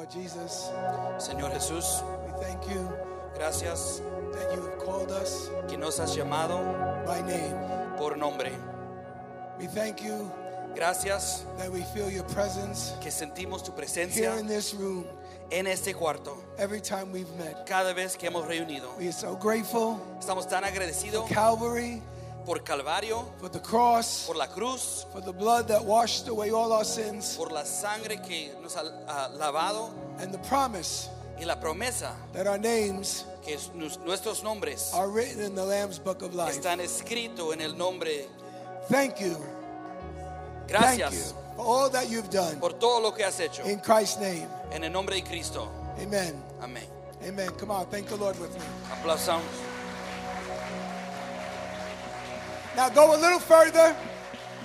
Lord Jesus, Señor Jesús, we thank you gracias that you have called us que nos has llamado by name. por nombre. We thank you Gracias that we feel your presence que sentimos tu presencia here in this room en este cuarto every time we've met. cada vez que hemos reunido. We are so grateful Estamos tan agradecidos for Calvary, por Calvario, for the cross, por la cruz, for the blood that washed away all our sins, por la sangre que nos ha ha lavado and the promise y la promesa that our names que es- nuestros nombres are written in the Lamb's book of life. están escritos en el nombre. Thank you. Thank you for all that you've done por todo lo que has hecho in Christ's name. en el nombre de Cristo. Amen. Amén. Amen. Come on, thank the Lord with me. Aplausamos. Now go a little further.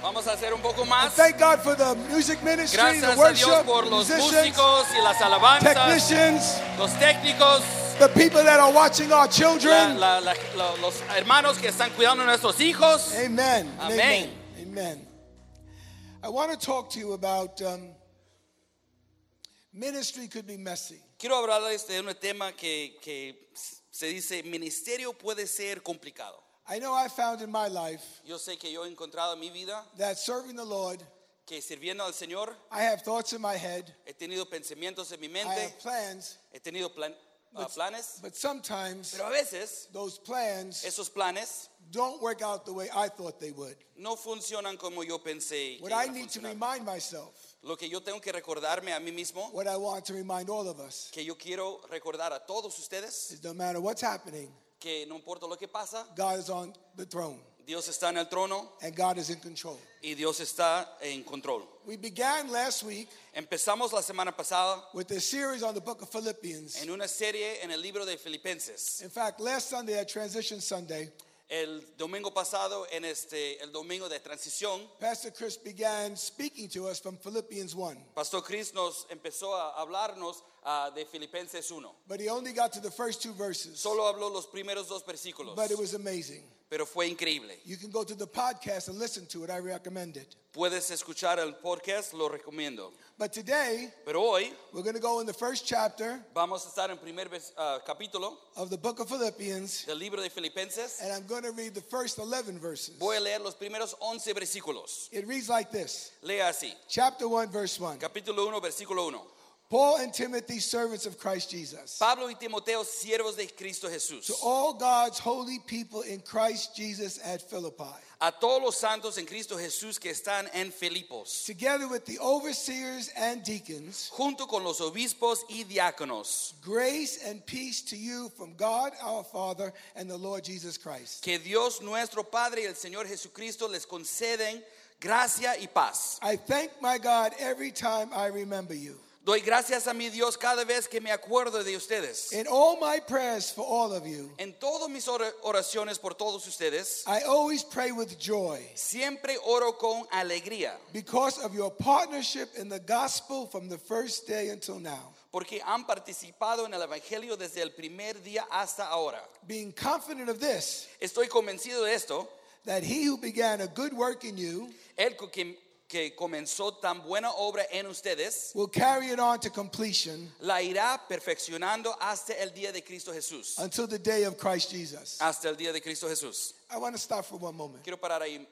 Vamos a hacer un poco más. thank God for the music ministry, the Gracias a Dios worship, por los musicians, músicos y las alabanzas, technicians, los técnicos, the people that are watching our la- children. la- la- lo- los hermanos que están cuidando a nuestros hijos. Amen. Amén. Amen. Amen. I want to talk to you about um, ministry could be messy. Quiero hablarles de un tema que, que se dice, ministerio puede ser complicado. I know I found in my life Yo sé que yo he encontrado en mi vida that serving the Lord, que sirviendo al Señor I have thoughts in my head, he tenido pensamientos en mi I mente, have plans, he tenido plan- ah, planes, but sometimes pero a veces those plans esos planes don't work out the way I thought they would. no funcionan como yo pensé. que What iban I a need to funcionar. remind myself, Lo que yo tengo que recordarme a mí mismo, what I want to remind all of us, que yo quiero recordar a todos ustedes, is no matter what's happening, que no importa lo que pasa, God is on the throne Dios está en el trono and God is in control. y Dios está en control. We began last week Empezamos la semana pasada with a series on the book of Philippians. en una serie en el libro de Filipenses. In fact, last Sunday at Transition Sunday, El domingo pasado, en este, el domingo de transición, Pastor Chris began speaking to us from Philippians 1. Pastor Chris nos empezó a hablarnos ah, de Filipenses 1. But he only got to the first two verses. Solo habló los primeros dos versículos, But it was amazing. pero fue increíble. You can go to the podcast and listen to it. I recommend it. Puedes escuchar el podcast, lo recomiendo. But today, Pero hoy we're going to go in the first chapter vamos a estar en primer vers- ah, capítulo of the book of Philippians, del libro de Filipenses. and I'm going to read the first 11 verses. Voy a leer los primeros 11 versículos. It reads like this Lea así. Chapter 1, verse 1. Capítulo 1, versículo 1. Paul and Timothy, servants of Christ Jesus. Pablo y Timoteo, siervos de Cristo Jesús. To all God's holy people in Christ Jesus at Philippi, A todos los santos en Cristo Jesús que están en Filipos, together with the overseers and deacons, junto con los obispos y diáconos. grace and peace to you from God our Father and the Lord Jesus Christ. Que Dios nuestro Padre y el Señor Jesucristo les conceden gracia y paz. I thank my God every time I remember you. Doy gracias a mi Dios cada vez que me acuerdo de ustedes. In all my prayers for all of you, En todas mis ora- oraciones por todos ustedes, I always pray with joy siempre oro con alegría, because of your partnership in the gospel from the first day until now. porque han participado en el Evangelio desde el primer día hasta ahora. Being confident of this, Estoy convencido de esto, that he who began a good work in you el que, que comenzó tan buena obra en ustedes, will carry it on to completion la irá perfeccionando hasta el día de Cristo Jesús. until the day of Christ Jesus. Hasta el día de Cristo Jesús. I want to stop for one moment. Quiero parar ahí.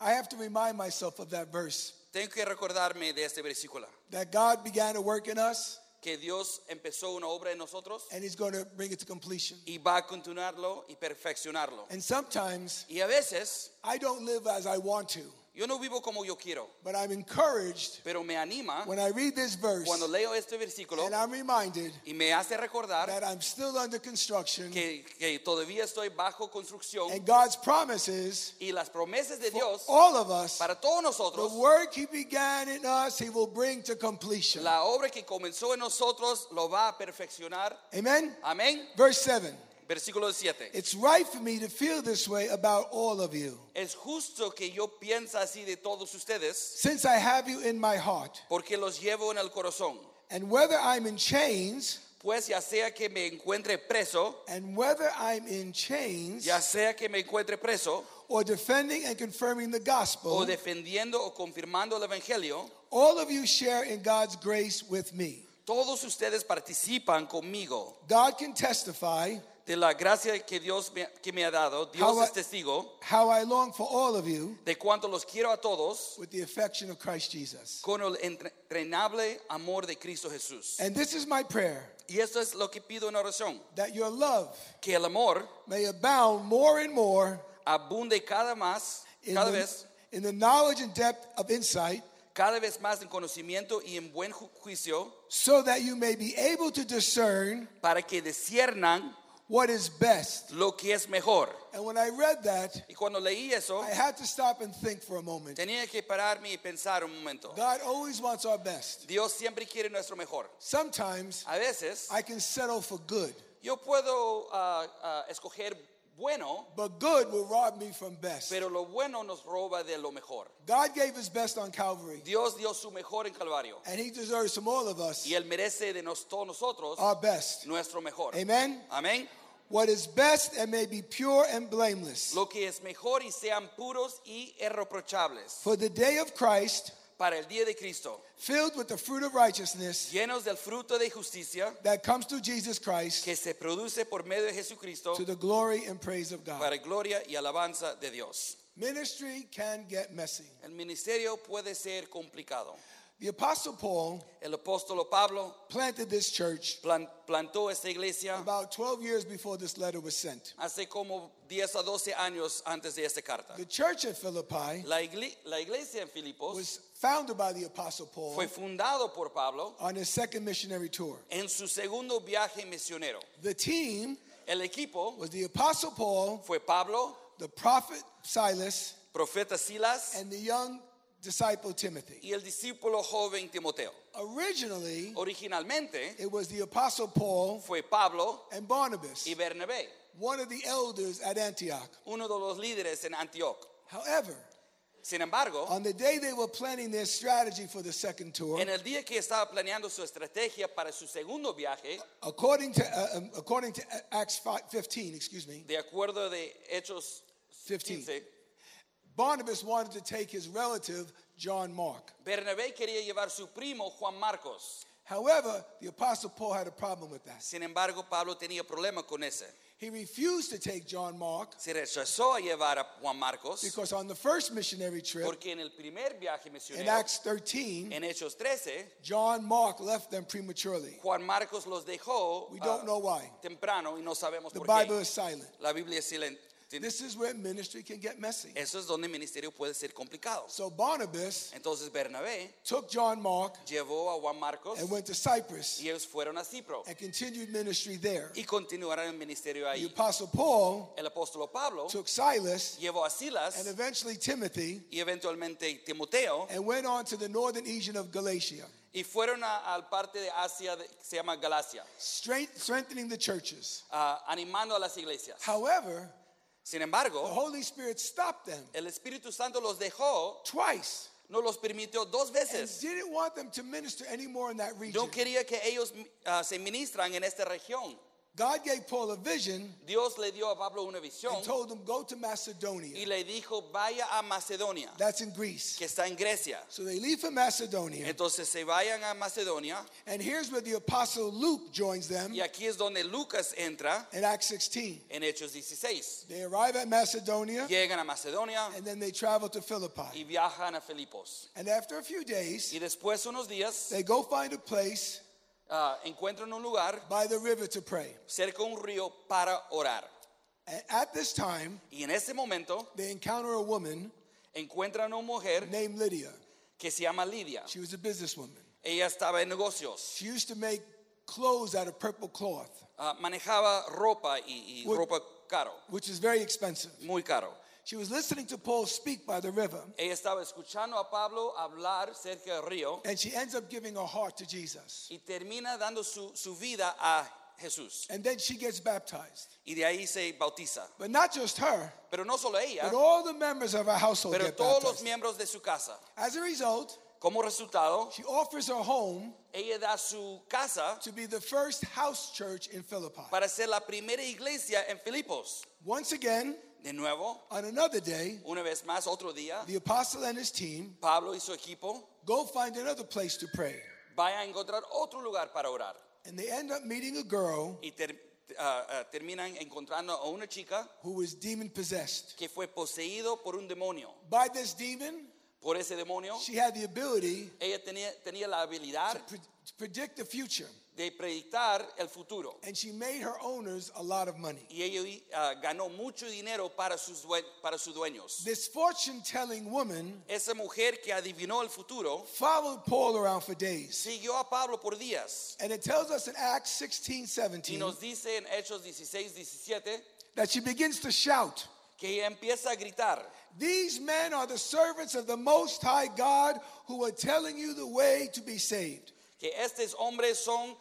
I have to remind myself of that verse Tengo que recordarme de este versículo. that God began to work in us Que Dios empezó una obra en nosotros and he's going to bring it to completion. y va a continuarlo y perfeccionarlo. And sometimes Y a veces I don't live as I want to, yo no vivo como yo quiero, but I'm encouraged pero me anima when I read this verse cuando leo este versículo and I'm reminded y me hace recordar that I'm still under construction que, que todavía estoy bajo construcción and God's promise is y las promesas de Dios all of us, para todos the nosotros, work he began in us, he will bring to completion. la obra que comenzó en nosotros lo va a perfeccionar. Amen? Amén. Verse 7. Versículo 7. It's right for me to feel this way about all of you, Es justo que yo piense así de todos ustedes since I have you in my heart. porque los llevo en el corazón. And whether I'm in chains, Pues ya sea que me encuentre preso, and whether I'm in chains, ya sea que me encuentre preso, or defending and confirming the gospel, o defendiendo o confirmando el Evangelio, all of you share in God's grace with me. Todos ustedes participan conmigo God can testify de la gracia que Dios me, que me ha dado. Dios How I- es testigo how I long for all of you de cuánto los quiero a todos with the affection of Christ Jesus. con el entrenable amor de Cristo Jesús. And this is my prayer Y esto es lo que pido en oración, that your love que el amor may abound more and more abunde cada más, in cada the, vez, in the knowledge and depth of insight, cada vez más en conocimiento y en buen ju- juicio, so that you may be able to discern para que disciernan what is best. lo que es mejor. And when I read that, Y cuando leí eso, I had to stop and think for a moment. tenía que pararme y pensar un momento. God always wants our best. Dios siempre quiere nuestro mejor. Sometimes A veces I can settle for good, yo puedo ah, ah, escoger bueno, but good will rob me from best. pero lo bueno nos roba de lo mejor. God gave his best on Calvary, Dios dio su mejor en Calvario and he deserves from all of us y Él merece de nos, todos nosotros our best. nuestro mejor. Amen. Amén. What is best and may be pure and blameless. Lo que es mejor y sean puros y irreprochables For the day of Christ, para el día de Cristo, filled with the fruit of righteousness llenos del fruto de justicia that comes through Jesus Christ que se produce por medio de Jesucristo to the glory and praise of God. para gloria y alabanza de Dios. Ministry can get messy. El ministerio puede ser complicado. The Apostle Paul El apóstol Pablo planted this church plan- plantó esta iglesia about 12 years before this letter was sent. hace como 10 a 12 años antes de esta carta. The church at Philippi La, la iglesia en Filipos was founded by the Apostle Paul fue fundado por Pablo on his second missionary tour. en su segundo viaje misionero. The team El equipo was the Apostle Paul, fue Pablo, the prophet Silas, profeta Silas and the young disciple Timothy. y el discípulo joven Timoteo. Originally, Originalmente it was the Apostle Paul fue Pablo and Barnabas, y Bernabé, one of the elders at Antioch. uno de los líderes en Antioch. However, Sin embargo, on the day they were planning their strategy for the second tour, en el día que estaba planeando su estrategia para su segundo viaje, according to uh, um, according to Acts 5, 15, excuse me, de acuerdo de Hechos 15, 15, Barnabas wanted to take his relative John Mark. Bernabé quería llevar su primo Juan Marcos. However, the apostle Paul had a problem with that. Sin embargo, Pablo tenía problema con ese. He refused to take John Mark Se rechazó a llevar a Juan Marcos because on the first missionary trip porque en el primer viaje in misionero, Acts 13, en Hechos 13, John Mark left them prematurely. Juan Marcos los dejó We don't ah, know why. temprano y no sabemos The por Bible qué. is silent. La Biblia es. This is where ministry can get messy. Eso es donde el ministerio puede ser complicado. So Barnabas Entonces Bernabé took John Mark llevó a Juan Marcos and went to Cyprus y ellos fueron a Cipro and continued ministry there. y continuaron el ministerio The ahí. apostle Paul El apóstol Pablo took Silas llevó a Silas and eventually Timothy y eventualmente Timoteo and went on to the northern region of Galatia, y fueron a- al parte de Asia que se llama Galacia, strength, strengthening the churches. ah, animando a las iglesias. However, Sin the embargo, Holy Spirit stopped them el Espíritu Santo los dejó, twice no los permitió dos and veces. didn't want them to minister anymore in that region. No quería que ellos ah, se ministran en esta región. God gave Paul a vision Dios le dio a Pablo una visión and told him, Go to Macedonia. y le dijo, vaya a Macedonia, That's in Greece. que está en Grecia. So they leave for Macedonia. Entonces se vayan a Macedonia And here's where the apostle Luke joins them y aquí es donde Lucas entra in Acts 16. en Hechos 16. They arrive at Macedonia Llegan a Macedonia and then they travel to y Philippi. viajan a Filipos. And after a few days, Y después unos días they go find a place ah, encuentran un lugar by the river to pray. cerca de un río para orar. And at this time, Y en ese momento they encounter a woman encuentran a una mujer named Lydia. que se llama Lidia. She was a businesswoman. Ella estaba en negocios. She used to make clothes out of purple cloth, Ah, manejaba ropa y, y What- ropa caro, which is very expensive. muy caro. She was listening to Paul speak by the river, Ella estaba escuchando a Pablo hablar cerca del río and she ends up giving her heart to Jesus. y termina dando su, su vida a Jesús. And then she gets baptized. Y de ahí se bautiza. But not just her, Pero no solo ella, but all the members of her household pero get todos los miembros de su casa. As a result, Como resultado, she offers her home ella da su casa to be the first house church in Philippi. para ser la primera iglesia en Filipos. Once again, De nuevo, on another day, una vez más, otro día, the apostle and his team Pablo y su equipo go find another place to pray. vaya a encontrar otro lugar para orar. And they end up meeting a girl Y ter- ah, ah, terminan encontrando a una chica who was demon possessed. que fue poseído por un demonio. By this demon, Por ese demonio, she had the ability ella tenía, tenía la habilidad to, pre- to predict the future. De predictar el futuro. And she made her owners a lot of money. Y ella ah, ganó mucho dinero para sus, para sus dueños. This fortune telling woman Esa mujer que adivinó el futuro followed Paul around for days. siguió a Pablo por días. And it tells us in Acts 16:17. Y nos dice en Hechos 16, 17 that she begins to shout. que ella empieza a gritar. These men are the servants of the Most High God who are telling you the way to be saved. Que estos hombres son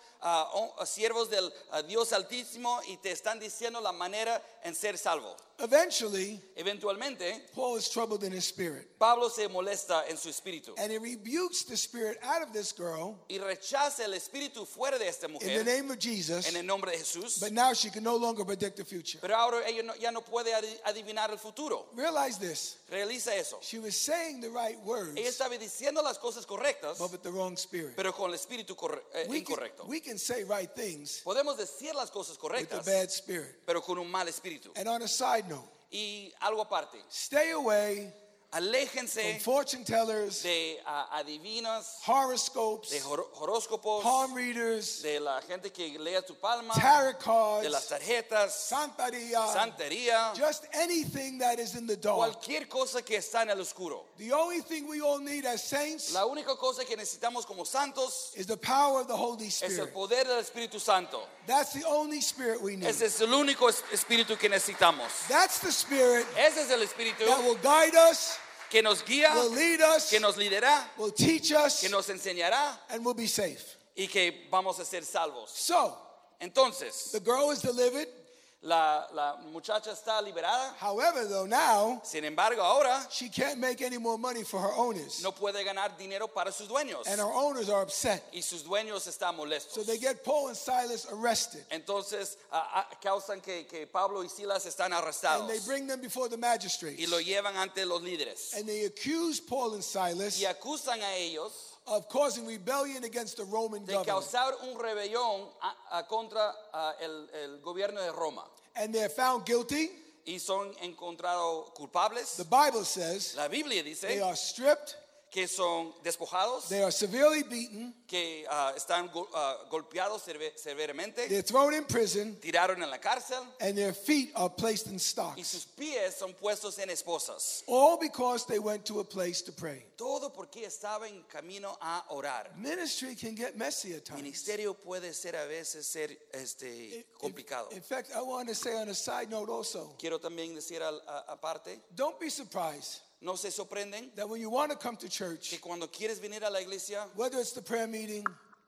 siervos del Dios Altísimo y te están diciendo la manera en ser salvo. Eventually, Eventualmente, Paul is troubled in his spirit Pablo se molesta en su espíritu and he rebukes the spirit out of this girl y rechaza el espíritu fuera de esta in the mujer name of Jesus. en el nombre de Jesús. But now she can no longer predict the future. Pero ahora ella no- ya no puede adi- adivinar el futuro. Realize this Realiza eso. she was saying the right words, Ella estaba diciendo las cosas correctas, but with the wrong spirit. pero con el espíritu eh, can, incorrecto. we can say right things Podemos decir las cosas with a correctas, bad spirit. pero con un mal espíritu. And on a side note, Y algo aparte, stay away aléjense fortune tellers, de ah, adivinas, horoscopes, de hor- horóscopos, palm readers, de la gente que lea tu palma, tarot de las cards, tarjetas, santeria, santería, just anything that is in the dark. cualquier cosa que está en el oscuro. The only thing we all need as saints La única cosa que necesitamos como santos is the power of the Holy es el Spirit. poder del Espíritu Santo. That's the only spirit we need. Ese es el único es- espíritu que necesitamos. That's the spirit Ese es el espíritu that will guide us, que nos guía, will lead us, que nos lidera, will teach us, que nos enseñará and will be safe. y que vamos a ser salvos. So, Entonces, the girl is delivered. La, la muchacha está liberada. However, though, now Sin embargo, ahora she can't make any more money for her owners. no puede ganar dinero para sus dueños. And her owners are upset. Y sus dueños están molestos. So they get Paul and Silas arrested. Entonces ah, ah, causan que, que Pablo y Silas están And arrestados they bring them before the magistrates. y lo llevan ante los líderes And they accuse Paul and Silas y acusan a ellos of causing rebellion against the Roman de government. causar un rebelión a- a contra ah, el, el gobierno de Roma And they're found guilty. y son encontrados culpables. The Bible says La Biblia dice they are stripped, que son despojados, they are severely beaten, que ah, están go- ah, golpeados seve- severamente, they're thrown in prison, tiraron en la cárcel and their feet are placed in y stocks. sus pies son puestos en esposas. All because they went to a place to pray. Todo porque estaba en camino a orar. Ministry can get messy at times. Ministerio puede ser a veces ser este, complicado. In fact, I want to say on a side note also Quiero también decir al- a- aparte, don't be surprised no se sorprenden that when you want to come to church, que cuando quieres venir a la iglesia, whether it's the prayer meeting,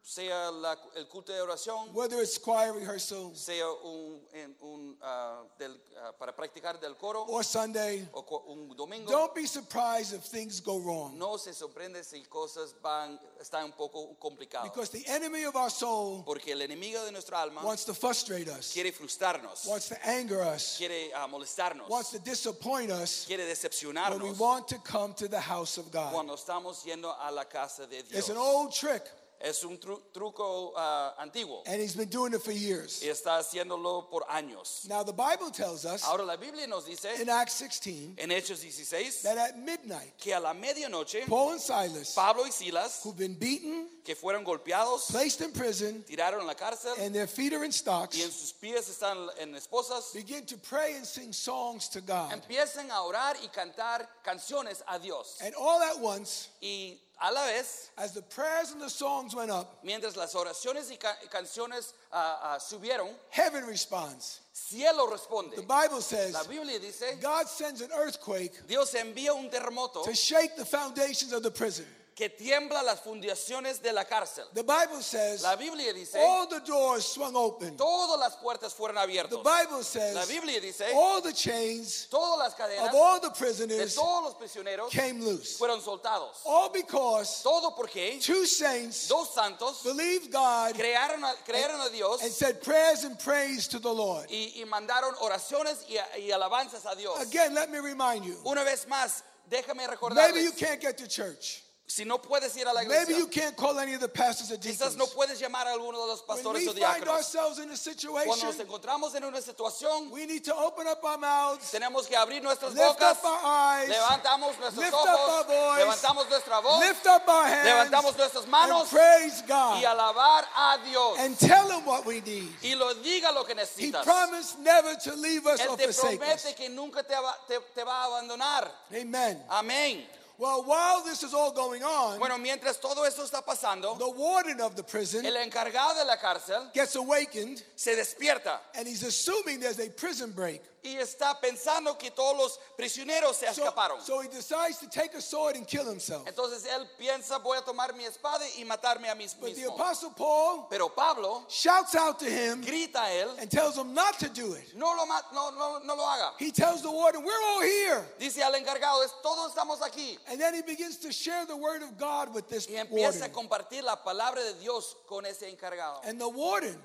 sea la- el culto de oración, whether it's choir rehearsal, sea un, en- un, ah, del- ah, para practicar del coro or Sunday, o co- un domingo, don't be surprised if things go wrong. no se sorprende si cosas van, están un poco complicadas. Because the enemy of our soul Porque el enemigo de nuestra alma wants to frustrate us, quiere frustrarnos, wants to anger us, quiere ah, molestarnos, wants to disappoint us quiere when we decepcionarnos want to come to the house of God. cuando estamos yendo a la casa de Dios. It's an old trick, Es un tru- truco ah, antiguo and he's been doing it for years. y está haciéndolo por años. Now, the Bible tells us Ahora la Biblia nos dice in Acts 16 en Hechos 16 that at midnight, que a la medianoche Paul and Silas, Pablo y Silas, who've been beaten, que fueron golpeados, placed in prison, tiraron en la cárcel and their feet are in y en stocks, sus pies están en esposas, begin to pray and sing songs to God. empiezan a orar y cantar canciones a Dios. And all at once, Y a la vez, as the prayers and the songs went up, mientras las oraciones y ca- canciones ah, ah, subieron, heaven responds. cielo responde. The Bible says La Biblia dice, God sends an earthquake Dios envía un terremoto to shake the foundations of the prison. Que tiembla las fundaciones de la cárcel. The Bible says La Biblia dice, all the doors swung open. todas las puertas fueron The abiertas. Bible La says Biblia dice, all the chains todas las cadenas of all the de prisoners todos los prisioneros came loose. fueron soltados. All because Todo porque two saints dos santos believed God crearon a, crearon a Dios and said prayers and praise to the Lord. y, y mandaron oraciones y, y alabanzas a Dios. Again, let me remind you Una vez más, déjame maybe recordarles, you can't get to church, Si no puedes ir a la Maybe iglesia, you can't call any of the pastors or quizás deacons. no puedes llamar a alguno de los When pastores we o find diáconos. ourselves in a Cuando situation, nos encontramos en una situación, we need to open up our mouths, tenemos que abrir nuestras lift bocas, up our eyes, levantamos nuestros lift up ojos, our voice, levantamos nuestra voz lift up our hands, Levantamos nuestras and manos praise y God alabar a Dios. and tell Him what we need. Y lo diga lo que He necesitas. promised never to leave us Él or te forsake us. promete que nunca te va, te- te va a abandonar. Amen. Amén. Well, while this is all going on, Bueno, mientras todo esto está pasando, the warden of the prison el encargado de la cárcel gets awakened se despierta and he's assuming there's a prison break. Y está pensando que todos los prisioneros se escaparon. so he decides to take a sword and kill himself. Entonces él piensa, voy a tomar mi espada y matarme a mí But the mismo. apostle Paul Pero Pablo shouts out to him grita a él, and tells him not to do it. no lo, ma- no, no, no lo haga. He tells the warden, We're all here. Dice al encargado, "Es- todos estamos aquí. And then he begins to share the word of God with this Y empieza a warden. compartir la palabra de Dios con ese encargado. And the warden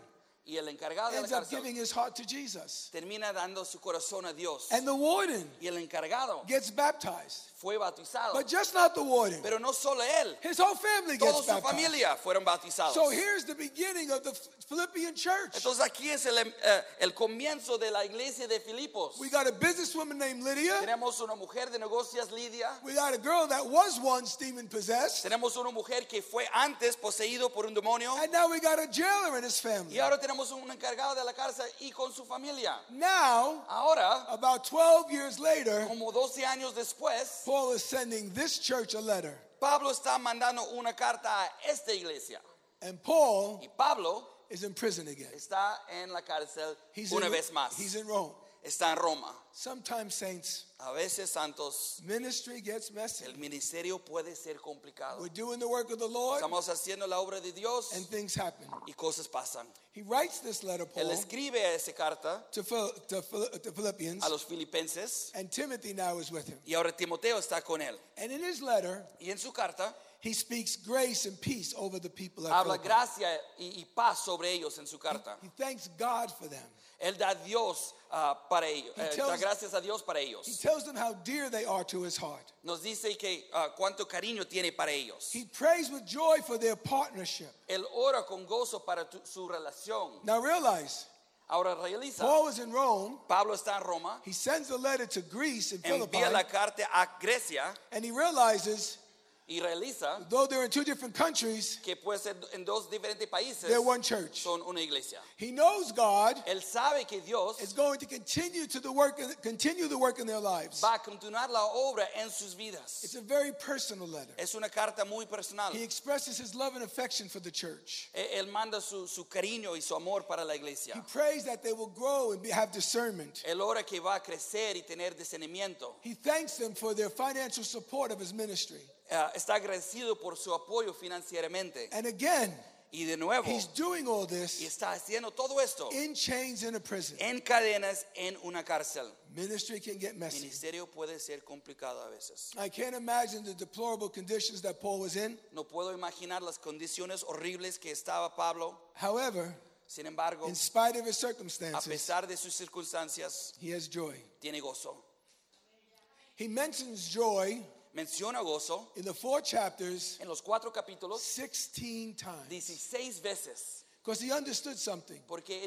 Y el encargado de ends la up cárcel giving his heart to Jesus. termina dando su corazón a Dios. And the warden Y el encargado gets baptized. Fue bautizado. But just not the warden. Pero no solo él, His whole family toda su familia fueron bautizados. So here's the beginning of the Philippian church. Entonces aquí es el, eh, el comienzo de la iglesia de Filipos. We got a businesswoman named Lydia. Tenemos una mujer de negocios, Lidia. We got a girl that was once demon possessed. Tenemos una mujer que fue antes poseído por un demonio. And now we got a jailer and his family. Y ahora tenemos un encargado de la cárcel y con su familia. Now, Ahora, about 12 years later, como 12 años después, Paul is sending this church a letter. Pablo está mandando una carta a esta iglesia. And Paul Y Pablo is in prison again. está en la cárcel He's una in, vez más. He's in Rome. Está en Roma. Sometimes, saints, A veces, santos, ministry gets messy. el ministerio puede ser complicado. We're doing the work of the Lord, Estamos haciendo la obra de Dios and things happen. y cosas pasan. He writes this letter, Él Paul, escribe esa carta to, to, to Philippians, a los filipenses and Timothy now is with him. y ahora Timoteo está con él. And in his letter, Y en su carta he speaks grace and peace over the people at habla Philippi. gracia y, y paz sobre ellos en su carta. He thanks God for them. Él da Dios ah, para ellos, He eh, tells- da gracias a Dios para He ellos. tells them how dear they are to his heart. Nos dice que ah, cuánto cariño tiene para ellos. He prays with joy for their partnership. Él ora con gozo para tu- su relación. Now realize, Ahora realiza, Paul is in Rome. Pablo está en Roma, He sends a letter to Greece and Philippi, envía la carta a Grecia and he realizes, y realiza though they're in two different countries, que puede ser en dos diferentes países they're one church. son una iglesia. He knows God Él sabe que Dios is going to continue to the work, continue the work in their lives. va a continuar la obra en sus vidas. It's a very personal letter. Es una carta muy personal. He expresses his love and affection for the church. Él manda su, su cariño y su amor para la He iglesia. prays that they will grow and be, have discernment. Él ora que va a crecer y tener discernimiento. He thanks them for their financial support of his ministry. Eh, está agradecido por su apoyo financieramente. And again, Y de nuevo, he's doing all y this está haciendo todo esto in chains in a prison. en cadenas en una cárcel. Ministry can get messy. Ministerio puede ser complicado a veces. I can't imagine the deplorable conditions that Paul was in. No puedo imaginar las condiciones horribles que estaba Pablo. However, Sin embargo, in spite of his a circumstances, pesar de sus circunstancias, he has joy. tiene gozo. He mentions joy Menciona gozo in the four chapters en los cuatro capítulos 16 times 16 veces because he understood something. porque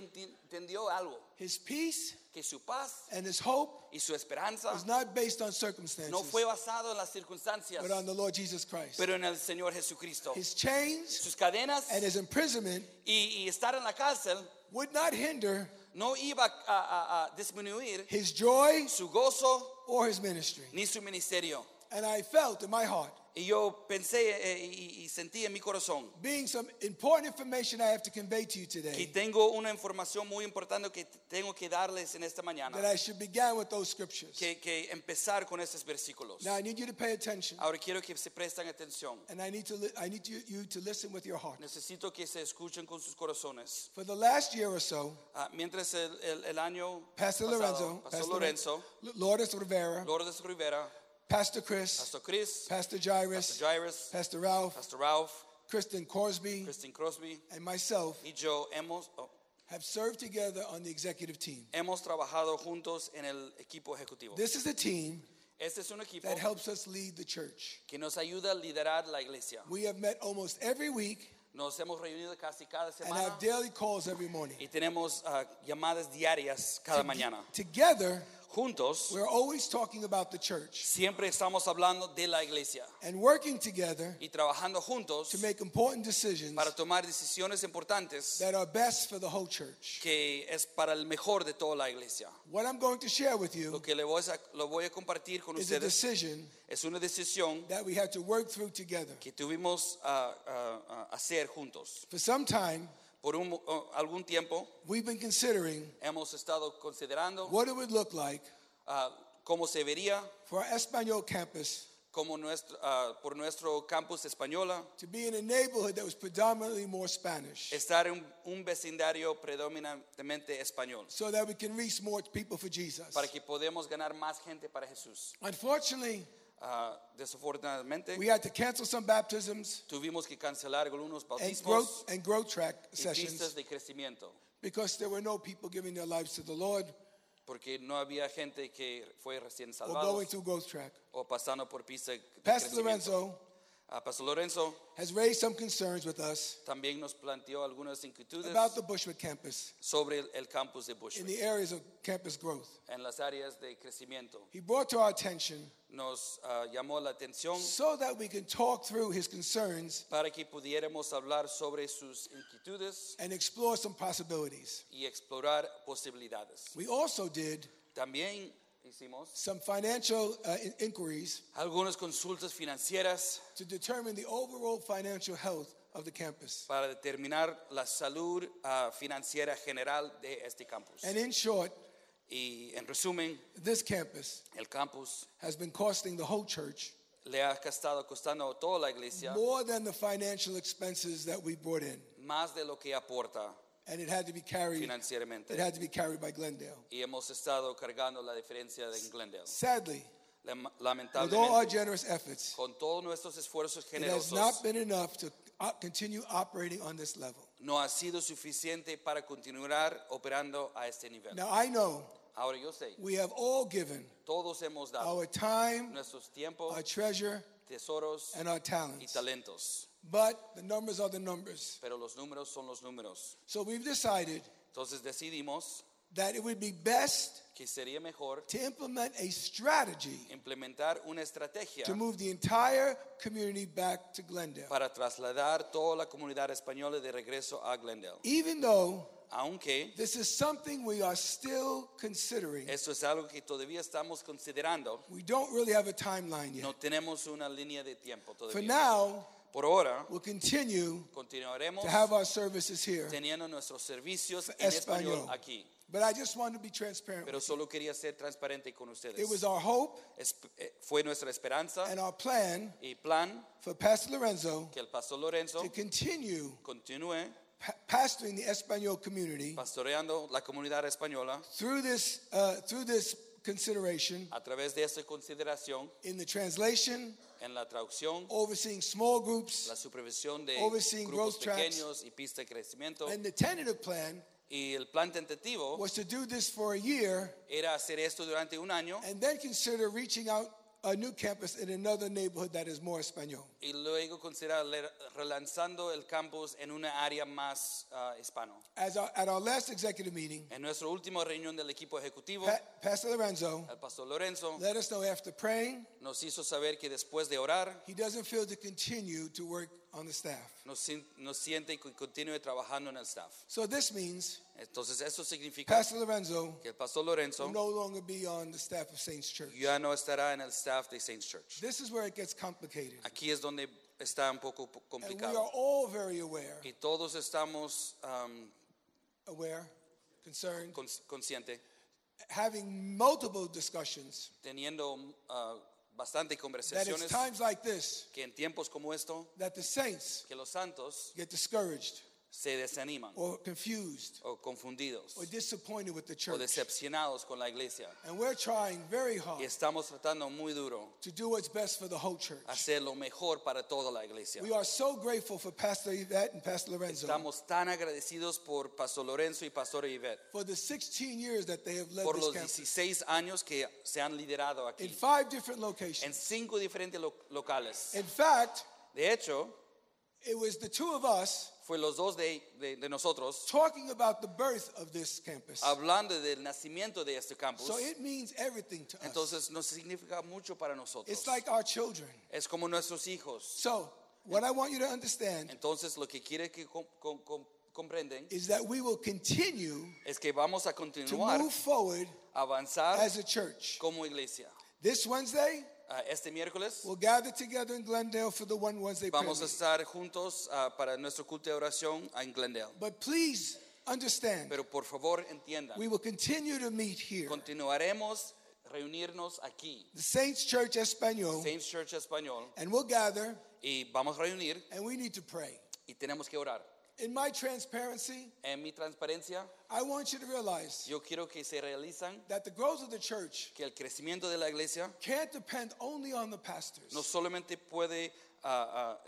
entendió algo, His peace que su paz and his hope y su esperanza is not based on circumstances, no fue basado en las circunstancias, but on the Lord Jesus Christ. pero en el Señor Jesucristo. His chains Sus cadenas and his imprisonment y, y estar en la cárcel would not hinder no iba a, a- a disminuir his joy su gozo or his ministry. ni su ministerio. And I felt in my heart, Y yo pensé eh, y, y sentí en mi corazón being some important information I have to convey to you que today, tengo una información muy importante que tengo que darles en esta mañana, that I should begin with those scriptures. que, que empezar con estos versículos. Now I need you to pay attention, Ahora quiero que se presten atención. and I need to li- I need you, you to listen with your heart. Necesito que se escuchen con sus corazones. For the last year or so, Ah, mientras el, el- el año Pastor pasado, Lorenzo, Pastor Pastor Lorenzo, Lourdes Rivera, Lourdes Rivera, Pastor Chris, Pastor Chris, Pastor Pastor Jairus, Jairus, Pastor Ralph, Pastor Ralph, Kristen Corsby, Christine Crosby and myself y yo hemos, oh, have served together on the executive team. hemos trabajado juntos en el equipo ejecutivo. This is a team Este es un equipo that helps us lead the church. que nos ayuda a liderar la iglesia. We have met almost every week Nos hemos reunido casi cada and have daily calls every morning. y tenemos ah, llamadas diarias cada mañana. Together, Juntos, we're always talking about the church siempre estamos hablando de la iglesia and working together y trabajando juntos to make important decisions para tomar decisiones importantes that are best for the whole church. que es para el mejor de toda la iglesia. What I'm going to share with you Lo que le voy a, lo voy a compartir con is a decision es una decisión that we had to work through together. que tuvimos a hacer juntos. For some time, Por un, algún tiempo we've been considering hemos estado considerando what it would look like ah, cómo se vería for our Espanol campus como nuestro, ah, por nuestro campus española to be in a neighborhood that was predominantly more Spanish estar en un vecindario predominantemente español so that we can reach more people for Jesus. para que podamos ganar más gente para Jesús. Unfortunately, Ah, desafortunadamente we had to cancel some baptisms tuvimos que cancelar algunos and bautismos growth, and growth track y sessions pistas de crecimiento because there were no people giving their lives to the Lord porque no había gente que fue recién or salvado going through growth track. o pasando por pista de Pastor crecimiento. Lorenzo Ah, Pastor Lorenzo has raised some concerns with us también nos planteó algunas inquietudes about the Bushwick campus sobre el, el campus de in the areas of campus growth. en las áreas de crecimiento. He brought to our attention Nos ah, llamó la atención so that we can talk through his concerns para que pudiéramos hablar sobre sus inquietudes and explore some possibilities. y explorar posibilidades. We also did También hicimos some financial uh, inquiries algunas consultas financieras to determine the overall financial health of the campus. para determinar la salud ah, financiera general de este campus. And in short, Y en resumen, this campus el campus has been costing the whole church le ha estado costando toda la iglesia more than the financial expenses that we brought in. más de lo que aporta And it had to be carried it had to be carried by Glendale. Y hemos estado cargando la diferencia de Glendale. Sadly, with all our generous efforts, con todos nuestros esfuerzos it has not been enough to continue operating on this level. no ha sido suficiente para continuar operando a este nivel. Now I know Ahora yo sé, we have all given todos hemos dado our time, nuestros tiempos, our treasure, tesoros and our y talents. talentos, But the numbers are the numbers. pero los números son los números. So we've decided Entonces decidimos that it would be best que sería mejor to implement a strategy implementar una estrategia to move the entire community back to Glendale. para trasladar toda la comunidad española de regreso a Glendale. Even though Aunque this is something we are still considering, esto es algo que todavía estamos considerando, we don't really have a timeline yet. no tenemos una línea de tiempo todavía. For now, Por ahora, we'll continue continuaremos to have our services here teniendo nuestros servicios en español aquí. But I just wanted to be transparent. Pero solo quería ser transparente con ustedes. It was our hope Es- eh, fue nuestra esperanza and our plan y plan for Pastor Lorenzo que el pastor Lorenzo to continue continúe pastoring the Espanol community pastoreando la comunidad española through this, uh, through this consideration a través de esta consideración in the translation, en la traducción, overseeing small groups, la supervisión de Overseeing grupos growth tracks. pequeños y pista de crecimiento. and the tentative plan Y el plan tentativo was to do this for a year era hacer esto durante un año and then consider reaching out a new campus in another neighborhood that is more Espanol. y luego considerar relanzando el campus en una área más ah, hispano. As our, at our last executive meeting, En nuestra última reunión del equipo ejecutivo, Pa- Pastor Lorenzo el pastor Lorenzo let us know after praying nos hizo saber que después de orar he doesn't feel to continue to work on the staff. nos, siente que continúe trabajando en el staff. So this means Entonces eso significa Pastor Lorenzo que el pastor Lorenzo will no longer be on the staff of Saints Church. ya no estará en el staff de Saints Church. This is where it gets complicated. Aquí es donde está un poco po- And we complicado. are all very aware, Y todos estamos um, aware, concerned, cons- conscientes, having multiple discussions teniendo uh, bastante that it's conversaciones, times like this que en tiempos como esto, that the saints que los santos get discouraged se desaniman or confused o confundidos or disappointed with the o church. decepcionados con la iglesia. And we're trying very hard Y estamos tratando muy duro to do what's best for the whole church. hacer lo mejor para toda la iglesia. We are so grateful for Pastor Yvette and Pastor Lorenzo Estamos tan agradecidos por Pastor Lorenzo y Pastor Yvette for the 16 years that they have led por los campus 16 años que se han liderado aquí. in five different locations. en cinco diferentes lo- locales. In fact, De hecho, it was the two of us fue los dos de, de- de nosotros talking about the birth of this campus. hablando del nacimiento de este campus. So it means everything to us. Entonces nos significa mucho para nosotros. It's like our children. Es como nuestros hijos. So, what I want you to understand Entonces lo que quiere que com- com- com- comprenden is that we will continue es que vamos a to continuar move forward avanzar as a church. como iglesia. This Wednesday, este miércoles we'll gather together in Glendale for the one Wednesday prayer vamos a meeting. estar juntos ah, para nuestro culto de oración en Glendale. But please understand, Pero por favor entiendan, we will continue to meet here. continuaremos reunirnos aquí, The Saints Church Espanol, Saints Church Español, and we'll gather y vamos a reunir and we need to pray. y tenemos que orar. In my transparency, En mi transparencia, I want you to realize yo quiero que se realizan that the growth of the church que el crecimiento de la iglesia can't depend only on the pastors. no solamente puede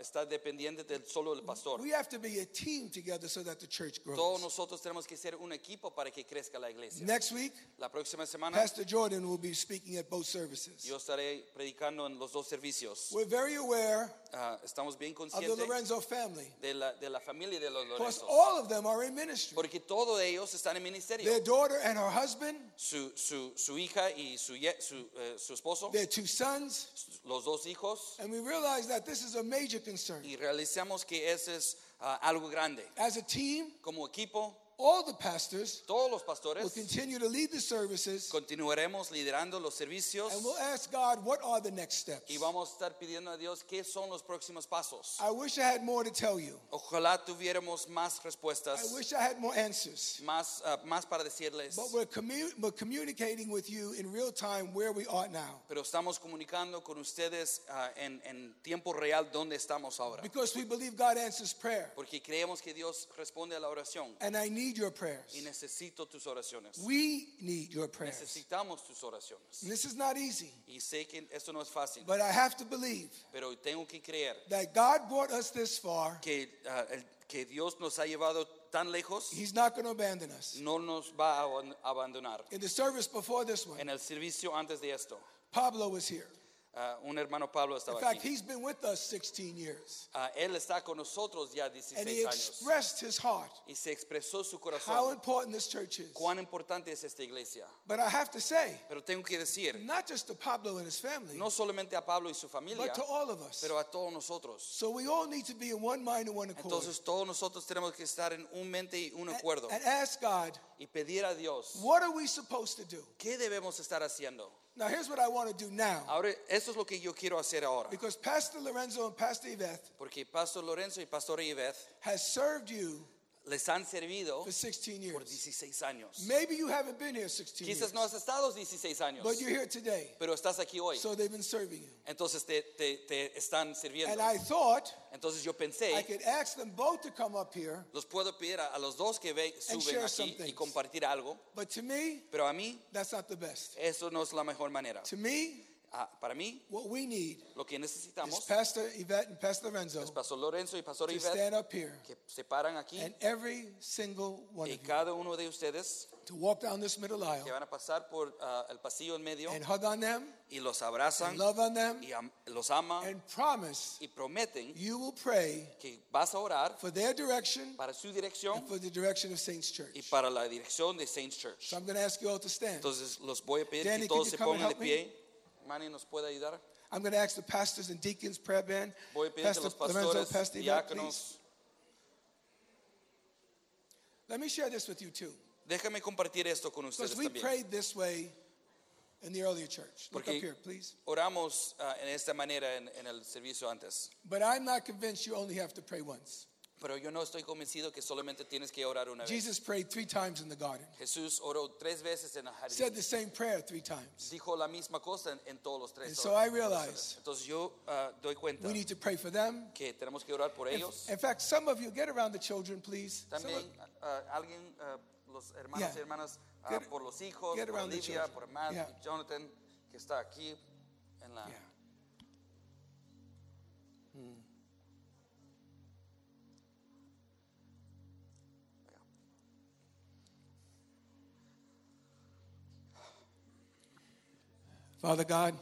estar dependiente del solo del pastor. We have to be a team together so that the church Todos grows. nosotros tenemos que ser un equipo para que crezca la iglesia. Next week, La próxima semana Pastor Jordan will be speaking at both services. yo estaré predicando en los dos servicios. We're very aware Ah, estamos bien of the conscientes Lorenzo family. de la, de la familia de los Lorenzos. all of them are in ministry. Porque todos ellos están en ministerio. Their daughter and her husband, Su, su, su hija y su, ye- su, eh, su esposo, their two sons, los dos hijos. and we realize that this is a major concern. Y realizamos que eso es ah, algo grande. As a team, Como equipo, all the pastors todos los will pastores continue to lead the services, continuaremos liderando los servicios and we'll ask God, what are the next steps? y vamos a estar pidiendo a Dios qué son los próximos pasos. I wish I had more to tell you. Ojalá tuviéramos más I respuestas, wish I had more answers. más, ah, más para decirles. But we're, commu- we're communicating with you in real time where we are now. Pero estamos comunicando con ustedes ah, en, en tiempo real dónde estamos ahora. Because we believe God answers prayer. Porque creemos que Dios responde a la oración And I need your prayers. y necesito tus oraciones. We need your prayers. Necesitamos tus oraciones. And this is not easy, Y sé que esto no es fácil, but I have to believe pero tengo que creer that God brought us this far. que, ah, el- que Dios nos ha llevado tan lejos, He's not going to abandon us. no nos va a aban- abandonar. In the service before this one, En el servicio antes de esto, Pablo was here. Ah, un hermano Pablo In estaba fact, aquí. he's been with us 16 years. Ah, él está con nosotros ya And 16 he años expressed his heart y se expresó su how corazón important this church is. cuán importante es esta iglesia. But I have to say, Pero tengo que decir, not just to Pablo and his family, no solamente a Pablo y su familia, but to all of us. pero a todos nosotros. So we all need to be in one mind and one accord. Entonces todos nosotros tenemos que estar en un mente y un And- acuerdo And ask God, y pedir a Dios, what are we supposed to do? ¿qué debemos estar haciendo? Now, here's what I want to do now. Ahora, eso es lo que yo quiero hacer ahora. Because Pastor Lorenzo and Pastor Yvette Porque Pastor Lorenzo y Pastor Yvette has served you les han servido for 16 por years. 16 años. Maybe you haven't been here 16 years, Quizás no has estado 16 años, but you're here today. pero estás aquí hoy. So they've been serving you. Entonces te, te- te están sirviendo. And I thought Entonces yo I pensé, could ask them both to come up here, los puedo pedir a, a los dos que ve- And suben share some aquí y things. compartir algo, but to me, pero a mí that's not the best. eso no es la mejor manera. To me, Ah, para mí, what we need lo que is necesitamos Pastor Yvette and Pastor Lorenzo es Pastor Lorenzo y Pastor to Yvette stand up here que se paran aquí and every single one y of you cada uno de ustedes to walk down this middle que aisle van a pasar por ah, el pasillo en medio and hug on them y los and abrazan love on them y am- los ama and promise y prometen you will pray que vas a orar for their direction para su dirección and for the direction of Saints y Church. para la dirección de Saints Church. So I'm going to ask you all to stand. Entonces los voy a pedir Danny, que can todos you se come and pongan de help me? pie. Manny nos puede ayudar. I'm going to ask the pastors and deacons prayer band. Voy a pedir que Pastor los Lorenzo, pastores, Pastor Yvette, please. diáconos, Let me share this with you too. déjame compartir esto con ustedes Because we también. prayed this way in the earlier church. Look Porque- up here, please. Oramos ah, en esta manera en, en el servicio antes, But I'm not convinced you only have to pray once. Pero yo no estoy convencido que solamente tienes que orar una vez. Jesus prayed three times in the garden. Jesús oró tres veces en el Said jardín. the same prayer three times. Dijo la misma cosa en, en todos los tres. And so I oraciones. realize Entonces yo ah, doy cuenta We need to pray for them. que tenemos que orar por In, ellos. in fact, some of you get around the children, please. También ah, alguien, ah, los hermanos Yeah. y hermanas, Get- por los hijos, por Olivia, por Matt, Yeah. Jonathan, que está aquí en la... yeah. Father God,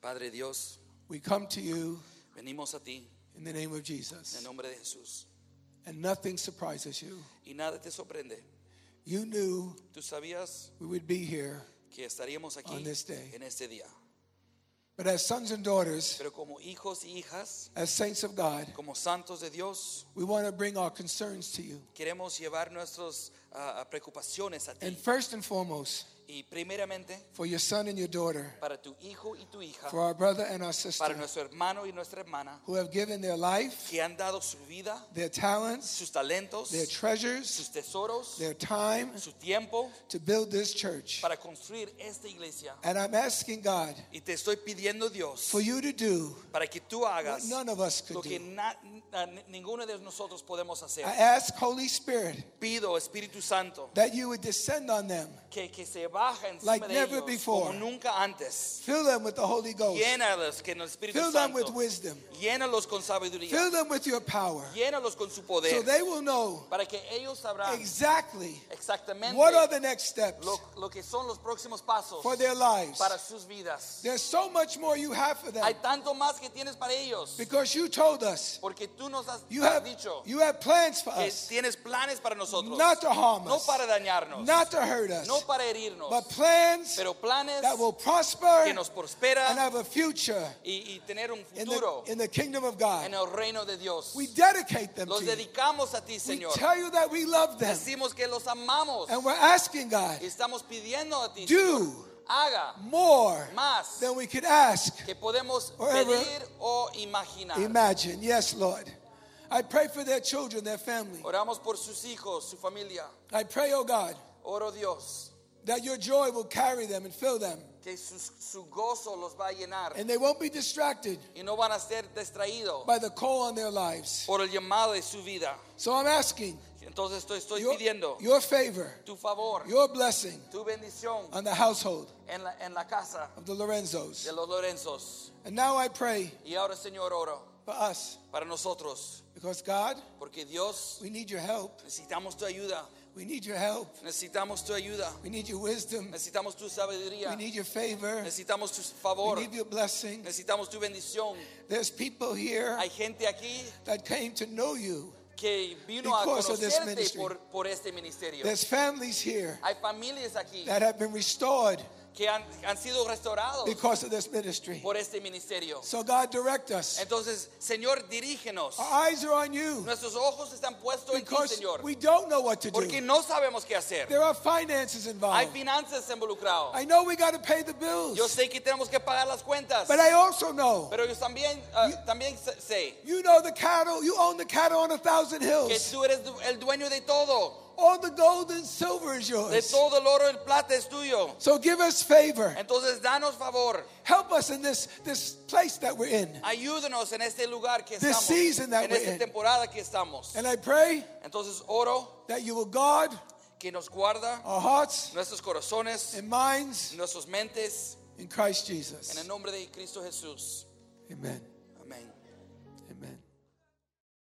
Padre Dios, we come to you venimos a ti in the name of en Jesus, el nombre de Jesús. and nothing surprises you. Y nada te sorprende. You knew Tú sabías we would be here, que estaríamos aquí On this day. en este día. but as sons and daughters, Pero como hijos y hijas, as saints of God, como santos de Dios, we want to bring our concerns to you. queremos llevar nuestras ah, preocupaciones a ti. And first and foremost, Y primeramente, for your son and your daughter, para tu hijo y tu hija, for our brother and our para sister nuestro hermano y nuestra hermana, who have given their life, que han dado su vida, their talents, sus talentos, their treasures, sus tesoros, their time su tiempo to build this church. para construir esta iglesia. And I'm asking God Y te estoy pidiendo, Dios, for you to do para que tú what none of us lo could que do. na- na- ninguno de nosotros podemos hacer. I ask, Holy Spirit, Pido, Espíritu Santo, that you would descend on them, que, que se encima Like de never ellos before. como nunca antes. fill them with the Holy Ghost, Llénalos en el Espíritu fill them with Santo. wisdom, Llénalos con sabiduría. fill them with your power, Llénalos con su so they will know Para que ellos sabrán exactly exactamente what are the next steps lo, lo que son los próximos pasos for their lives. para sus vidas. There's so much more you have for them Hay tanto más que tienes para ellos. because you told us Porque tú nos has, you have dicho you have plans for que us, tienes planes para nosotros. not to harm no us, para dañarnos. not to hurt us, no para herirnos. But plans pero planes that will prosper que nos prospera and have a future y, y tener un in the, in the kingdom of God. en el reino de Dios. We dedicate them Los to you. a ti, We tell you that we love them. Decimos que los amamos. And we're asking God, Y estamos pidiendo a ti, do Señor, haga more más than we could ask, que podemos or ever pedir o imaginar. imagine. Yes, Lord. I pray for their children, their family. Oramos por sus hijos, su familia. I pray, oh God, Oro Dios that your joy will carry them and fill them, que su, su gozo los va a llenar and they won't be distracted y no van a ser distraídos by the call on their lives. por el llamado de su vida. So I'm asking Entonces estoy, estoy your, pidiendo your favor, tu favor, your blessing tu bendición on the household en la, en la casa of the Lorenzos. de los Lorenzos. And now I pray Y ahora, Señor, oro for us, para nosotros, because God, porque Dios, we need your help. necesitamos tu ayuda, We need your help. necesitamos tu ayuda, We need your wisdom. necesitamos tu sabiduría. We need your favor. necesitamos tu favor. We need your blessing. necesitamos tu bendición. There's people here Hay gente aquí that came to know you. que vino a Because of this conocerte ministry. por, por este ministerio. There's families here Hay familias aquí that have been restored que han, han sido restaurados because of this ministry. por este ministerio. So God direct us. Entonces, Señor, dirígenos. Our eyes are on you Nuestros ojos están puestos en ti, Señor, we don't know what to porque do. no sabemos qué hacer. There are finances Hay involved. finanzas involucradas. I know we got to pay the Yo bills, sé que tenemos que pagar las cuentas, but I also know pero yo también, ah, también sé- you know the cattle. You own the cattle on a thousand que hills. tú eres el dueño de todo. All the gold and silver is De yours. todo el oro y el plata es tuyo. So give us favor. Entonces, danos favor. Help us in this, this place that we're in. Ayúdanos en este lugar que This estamos, season that en we're esta in. temporada que estamos. And I pray Entonces, oro that you will guard que nos guarda our hearts nuestros corazones, and minds nuestras mentes, in Christ Jesus. en el nombre de Cristo Jesús. Amen.